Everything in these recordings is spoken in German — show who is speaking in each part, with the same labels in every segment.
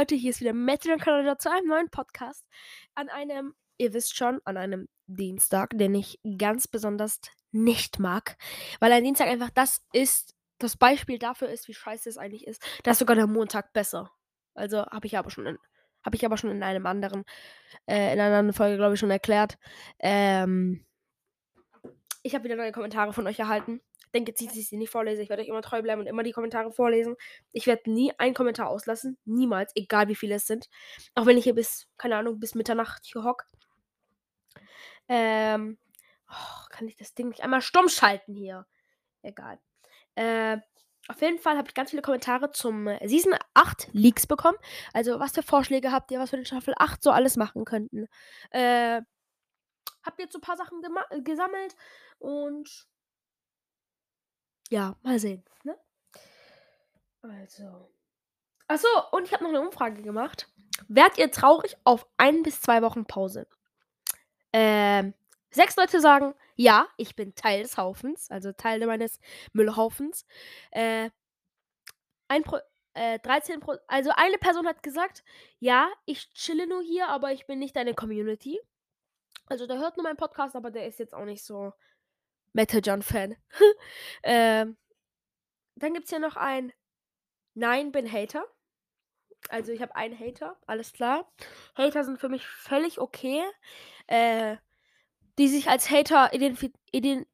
Speaker 1: Leute, hier ist wieder Metal Kanada zu einem neuen Podcast. An einem, ihr wisst schon, an einem Dienstag, den ich ganz besonders nicht mag. Weil ein Dienstag einfach das ist, das Beispiel dafür ist, wie scheiße es eigentlich ist. Da ist sogar der Montag besser. Also habe ich aber schon in, habe ich aber schon in einem anderen, äh, in einer anderen Folge, glaube ich, schon erklärt. Ähm, ich habe wieder neue Kommentare von euch erhalten. Denke jetzt nicht, dass ich sie nicht vorlese. Ich werde euch immer treu bleiben und immer die Kommentare vorlesen. Ich werde nie einen Kommentar auslassen. Niemals. Egal wie viele es sind. Auch wenn ich hier bis, keine Ahnung, bis Mitternacht hier hock. Ähm. Oh, kann ich das Ding nicht einmal stumm schalten hier? Egal. Äh, auf jeden Fall habe ich ganz viele Kommentare zum Season 8 Leaks bekommen. Also, was für Vorschläge habt ihr, was wir den Staffel 8 so alles machen könnten? Äh, habt jetzt so ein paar Sachen gesammelt und ja, mal sehen. Ne? Also. Achso, und ich habe noch eine Umfrage gemacht. Wärt ihr traurig auf ein bis zwei Wochen Pause? Ähm, sechs Leute sagen, ja, ich bin Teil des Haufens, also Teil meines Müllhaufens. Äh, ein Pro, äh, 13 Pro, also eine Person hat gesagt, ja, ich chille nur hier, aber ich bin nicht deine Community. Also der hört nur meinen Podcast, aber der ist jetzt auch nicht so Metal John Fan. ähm, dann gibt es ja noch ein Nein, bin Hater. Also ich habe einen Hater, alles klar. Hater sind für mich völlig okay. Äh, die sich als Hater identif ident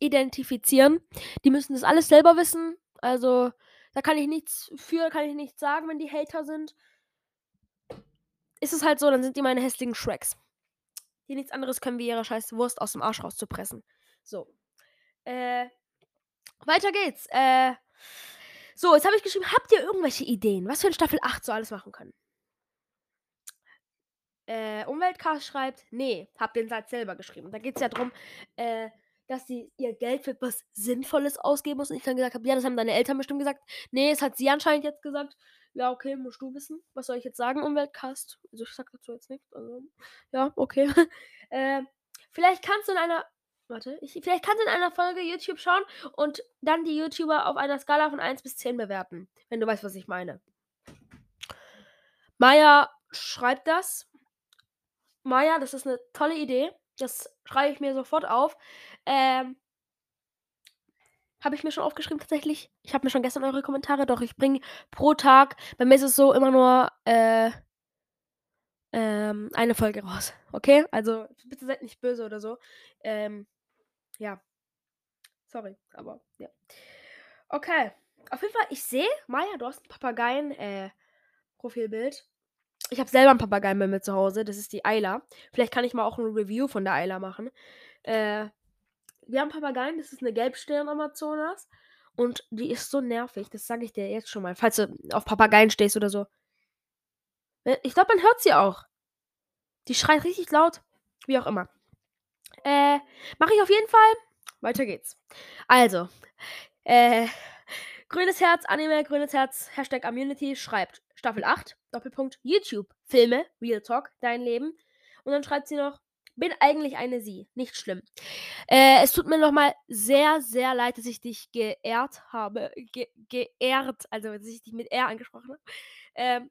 Speaker 1: identifizieren. Die müssen das alles selber wissen. Also da kann ich nichts für, kann ich nichts sagen, wenn die Hater sind. Ist es halt so, dann sind die meine hässlichen Shreks. Die nichts anderes können, wie ihre scheiß Wurst aus dem Arsch rauszupressen. So. Äh, weiter geht's. Äh, so, jetzt habe ich geschrieben, habt ihr irgendwelche Ideen, was wir in Staffel 8 so alles machen können? Äh, Umweltcast schreibt, nee, hab den Satz selber geschrieben. Da geht es ja darum, äh, dass sie ihr Geld für was Sinnvolles ausgeben muss. Und ich dann gesagt habe, ja, das haben deine Eltern bestimmt gesagt. Nee, es hat sie anscheinend jetzt gesagt. Ja, okay, musst du wissen. Was soll ich jetzt sagen, Umweltcast? Also ich sag dazu jetzt nichts. Also, ja, okay. äh, vielleicht kannst du in einer Warte, ich, vielleicht kannst du in einer Folge YouTube schauen und dann die YouTuber auf einer Skala von 1 bis 10 bewerten. Wenn du weißt, was ich meine. Maya schreibt das. Maya, das ist eine tolle Idee. Das schreibe ich mir sofort auf. Ähm, habe ich mir schon aufgeschrieben tatsächlich. Ich habe mir schon gestern eure Kommentare, doch ich bringe pro Tag, bei mir ist es so immer nur äh, ähm, eine Folge raus. Okay? Also bitte seid nicht böse oder so. Ähm, ja. Sorry, aber ja. Okay. Auf jeden Fall, ich sehe, Maya, du hast ein Papageien-Profilbild. Äh, ich habe selber einen Papageien bei mir zu Hause. Das ist die Ayla. Vielleicht kann ich mal auch ein Review von der Ayla machen. Äh, wir haben Papageien. Das ist eine Gelbstirn-Amazonas. Und die ist so nervig. Das sage ich dir jetzt schon mal. Falls du auf Papageien stehst oder so. Äh, ich glaube, man hört sie auch. Die schreit richtig laut. Wie auch immer. Äh, mache ich auf jeden Fall. Weiter geht's. Also, äh, grünes Herz, Anime, grünes Herz, Hashtag Immunity schreibt Staffel 8, Doppelpunkt, YouTube, Filme, Real Talk, dein Leben. Und dann schreibt sie noch, bin eigentlich eine Sie, nicht schlimm. Äh, es tut mir nochmal sehr, sehr leid, dass ich dich geehrt habe. Ge geehrt, also dass ich dich mit R angesprochen habe. Ähm,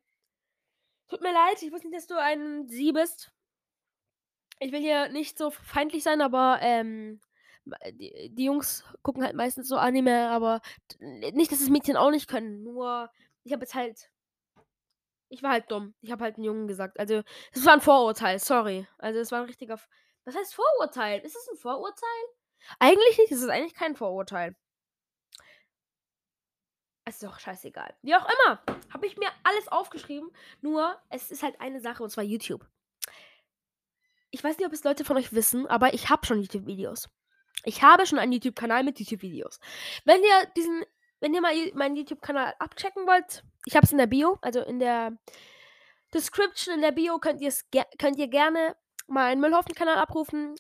Speaker 1: tut mir leid, ich wusste nicht, dass du ein Sie bist ich will hier nicht so feindlich sein, aber ähm, die, die, Jungs gucken halt meistens so Anime, aber nicht, dass das Mädchen auch nicht können. Nur, ich habe jetzt halt. Ich war halt dumm. Ich habe halt einen Jungen gesagt. Also, das war ein Vorurteil, sorry. Also, es war ein richtiger. Was heißt Vorurteil? Ist es ein Vorurteil? Eigentlich nicht, es ist eigentlich kein Vorurteil. Es ist doch scheißegal. Wie auch immer, habe ich mir alles aufgeschrieben. Nur, es ist halt eine Sache, und zwar YouTube ich weiß nicht, ob es Leute von euch wissen, aber ich habe schon YouTube-Videos. Ich habe schon einen YouTube-Kanal mit YouTube-Videos. Wenn ihr diesen, wenn ihr mal meinen YouTube-Kanal abchecken wollt, ich habe es in der Bio, also in der Description in der Bio könnt, könnt ihr gerne mal einen Müllhaufen-Kanal abrufen.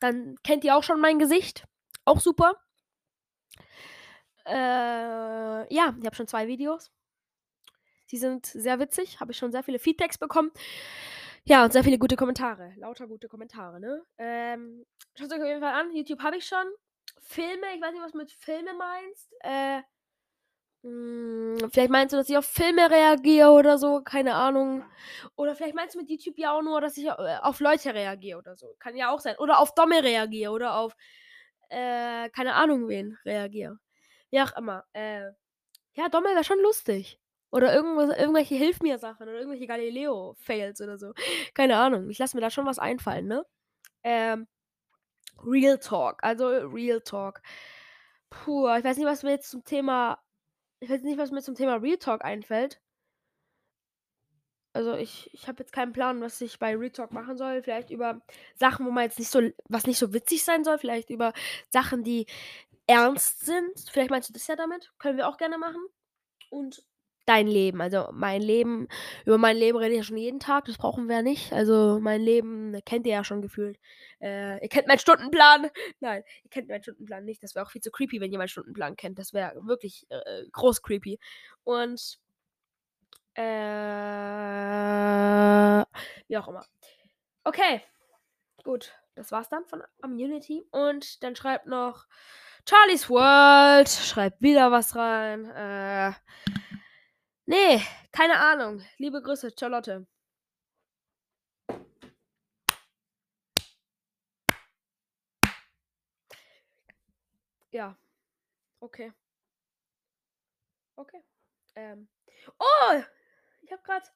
Speaker 1: Dann kennt ihr auch schon mein Gesicht. Auch super. Äh, ja, ich habe schon zwei Videos. Sie sind sehr witzig. Habe ich schon sehr viele Feedbacks bekommen. Ja, und sehr viele gute Kommentare. Lauter gute Kommentare, ne? Ähm, schaut euch auf jeden Fall an. YouTube habe ich schon. Filme, ich weiß nicht, was du mit Filme meinst. Äh, Hm, vielleicht meinst du, dass ich auf Filme reagiere oder so, keine Ahnung. Oder vielleicht meinst du mit YouTube ja auch nur, dass ich äh, auf Leute reagiere oder so. Kann ja auch sein. Oder auf Domme reagiere oder auf, äh, keine Ahnung wen reagiere. Wie auch immer. Äh, ja, Domme wäre schon lustig. Oder irgendwas, irgendwelche Hilf mir Sachen oder irgendwelche Galileo-Fails oder so. Keine Ahnung. Ich lasse mir da schon was einfallen, ne? Ähm, Real Talk. Also Real Talk. Puh, ich weiß nicht, was mir jetzt zum Thema. Ich weiß nicht, was mir zum Thema Real Talk einfällt. Also ich, ich habe jetzt keinen Plan, was ich bei Real Talk machen soll. Vielleicht über Sachen, wo man jetzt nicht so, was nicht so witzig sein soll. Vielleicht über Sachen, die ernst sind. Vielleicht meinst du das ja damit. Können wir auch gerne machen. Und dein Leben. Also mein Leben, über mein Leben rede ich ja schon jeden Tag, das brauchen wir ja nicht. Also mein Leben kennt ihr ja schon gefühlt. Äh, ihr kennt meinen Stundenplan. Nein, ihr kennt meinen Stundenplan nicht. Das wäre auch viel zu creepy, wenn ihr meinen Stundenplan kennt. Das wäre wirklich äh, groß creepy. Und äh, wie auch immer. Okay, gut. Das war's dann von Immunity. Und dann schreibt noch Charlie's World. Schreibt wieder was rein. Äh, Nee, keine Ahnung. Liebe Grüße, Charlotte. Ja. Okay. Okay. Ähm. Oh! Ich habe gerade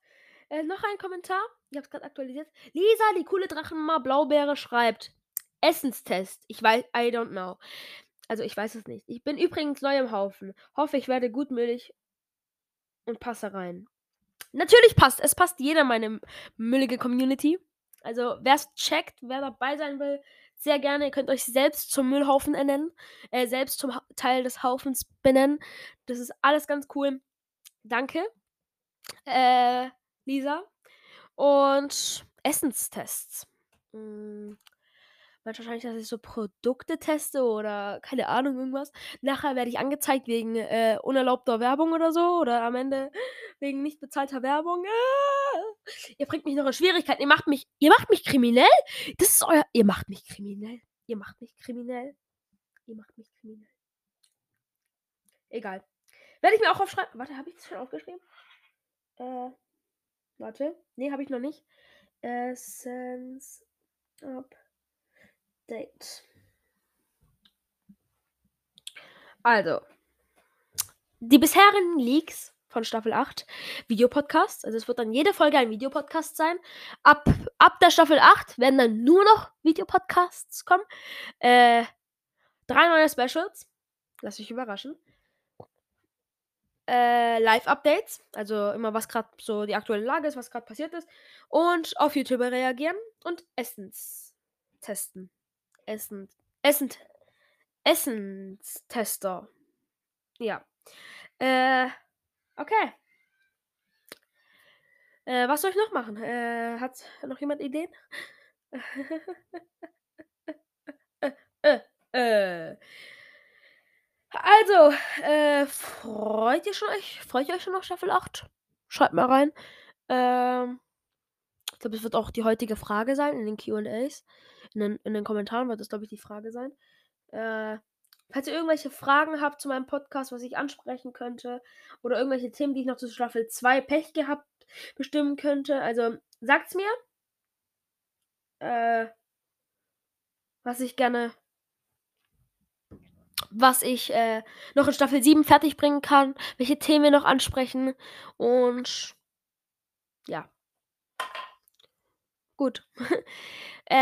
Speaker 1: äh, noch einen Kommentar. Ich habe es gerade aktualisiert. Lisa, die coole Drachenma Blaubeere schreibt. Essenstest. Ich weiß, I don't know. Also ich weiß es nicht. Ich bin übrigens neu im Haufen. Hoffe, ich werde gutmütig und passe rein. Natürlich passt. Es passt jeder meine müllige Community. Also, wer es checkt, wer dabei sein will, sehr gerne. Ihr könnt euch selbst zum Müllhaufen ernennen. Äh, selbst zum ha Teil des Haufens benennen. Das ist alles ganz cool. Danke, äh, Lisa. Und Essenstests. Hm, wahrscheinlich, dass ich so Produkte teste oder keine Ahnung, irgendwas. Nachher werde ich angezeigt wegen äh, unerlaubter Werbung oder so. Oder am Ende wegen nicht bezahlter Werbung. Ah! Ihr bringt mich noch in Schwierigkeiten. Ihr macht mich, ihr macht mich kriminell? Das ist euer. Ihr macht mich kriminell. Ihr macht mich kriminell. Ihr macht mich kriminell. Egal. Werde ich mir auch aufschreiben. Warte, habe ich das schon aufgeschrieben? Äh. Warte. Nee, habe ich noch nicht. Essence up. Date. Also, die bisherigen Leaks von Staffel 8 Videopodcasts. Also es wird dann jede Folge ein Videopodcast sein. Ab, ab der Staffel 8 werden dann nur noch Videopodcasts kommen. Äh, drei neue Specials. Lass mich überraschen. Äh, Live-Updates. Also immer, was gerade so die aktuelle Lage ist, was gerade passiert ist. Und auf YouTube reagieren und Essens testen. Essen. Essen. Essenstester. Ja. Äh. Okay. Äh, was soll ich noch machen? Äh, hat noch jemand Ideen? äh, äh, Also, äh, freut ihr schon euch? Freut ihr euch schon auf Staffel 8? Schreibt mal rein. Ähm, ich glaube, es wird auch die heutige Frage sein in den QAs. In den, in den Kommentaren wird das, glaube ich, die Frage sein. Äh, falls ihr irgendwelche Fragen habt zu meinem Podcast, was ich ansprechen könnte, oder irgendwelche Themen, die ich noch zu Staffel 2 Pech gehabt bestimmen könnte, also sagt's mir. Äh, was ich gerne. Was ich äh, noch in Staffel 7 fertig bringen kann, welche Themen wir noch ansprechen und ja. Gut. Äh,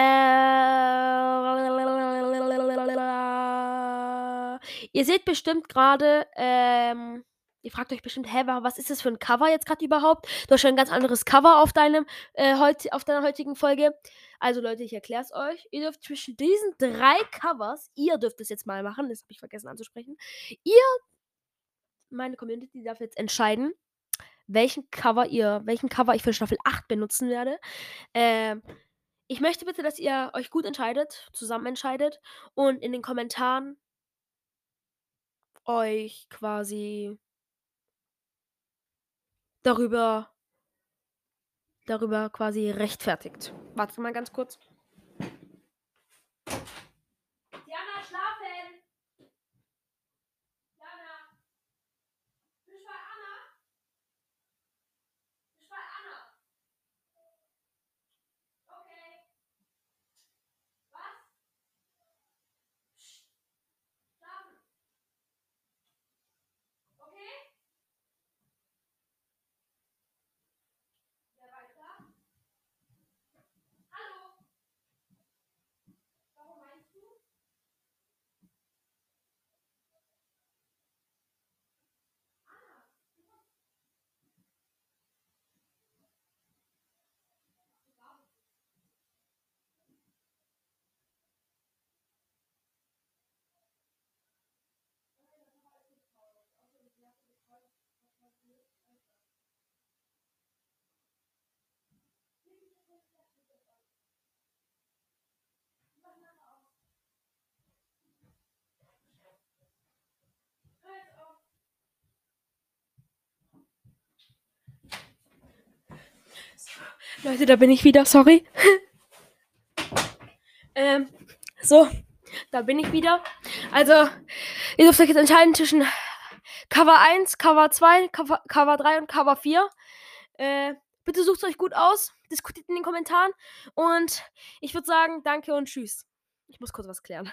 Speaker 1: ihr seht bestimmt gerade, ähm, ihr fragt euch bestimmt, hä, was ist das für ein Cover jetzt gerade überhaupt? Du hast schon ein ganz anderes Cover auf deinem, äh, heut, auf deiner heutigen Folge. Also Leute, ich erkläre es euch. Ihr dürft zwischen diesen drei Covers, ihr dürft es jetzt mal machen, das habe ich vergessen anzusprechen. Ihr, meine Community, darf jetzt entscheiden, welchen Cover ihr, welchen Cover ich für Staffel 8 benutzen werde. Ähm, ich möchte bitte, dass ihr euch gut entscheidet, zusammen entscheidet und in den Kommentaren euch quasi darüber darüber quasi rechtfertigt. Wartet mal ganz kurz. Leute, da bin ich wieder, sorry. ähm, so, da bin ich wieder. Also, ihr dürft euch jetzt entscheiden zwischen Cover 1, Cover 2, Cover, Cover 3 und Cover 4. Äh, bitte sucht euch gut aus, diskutiert in den Kommentaren und ich würde sagen, danke und tschüss. Ich muss kurz was klären.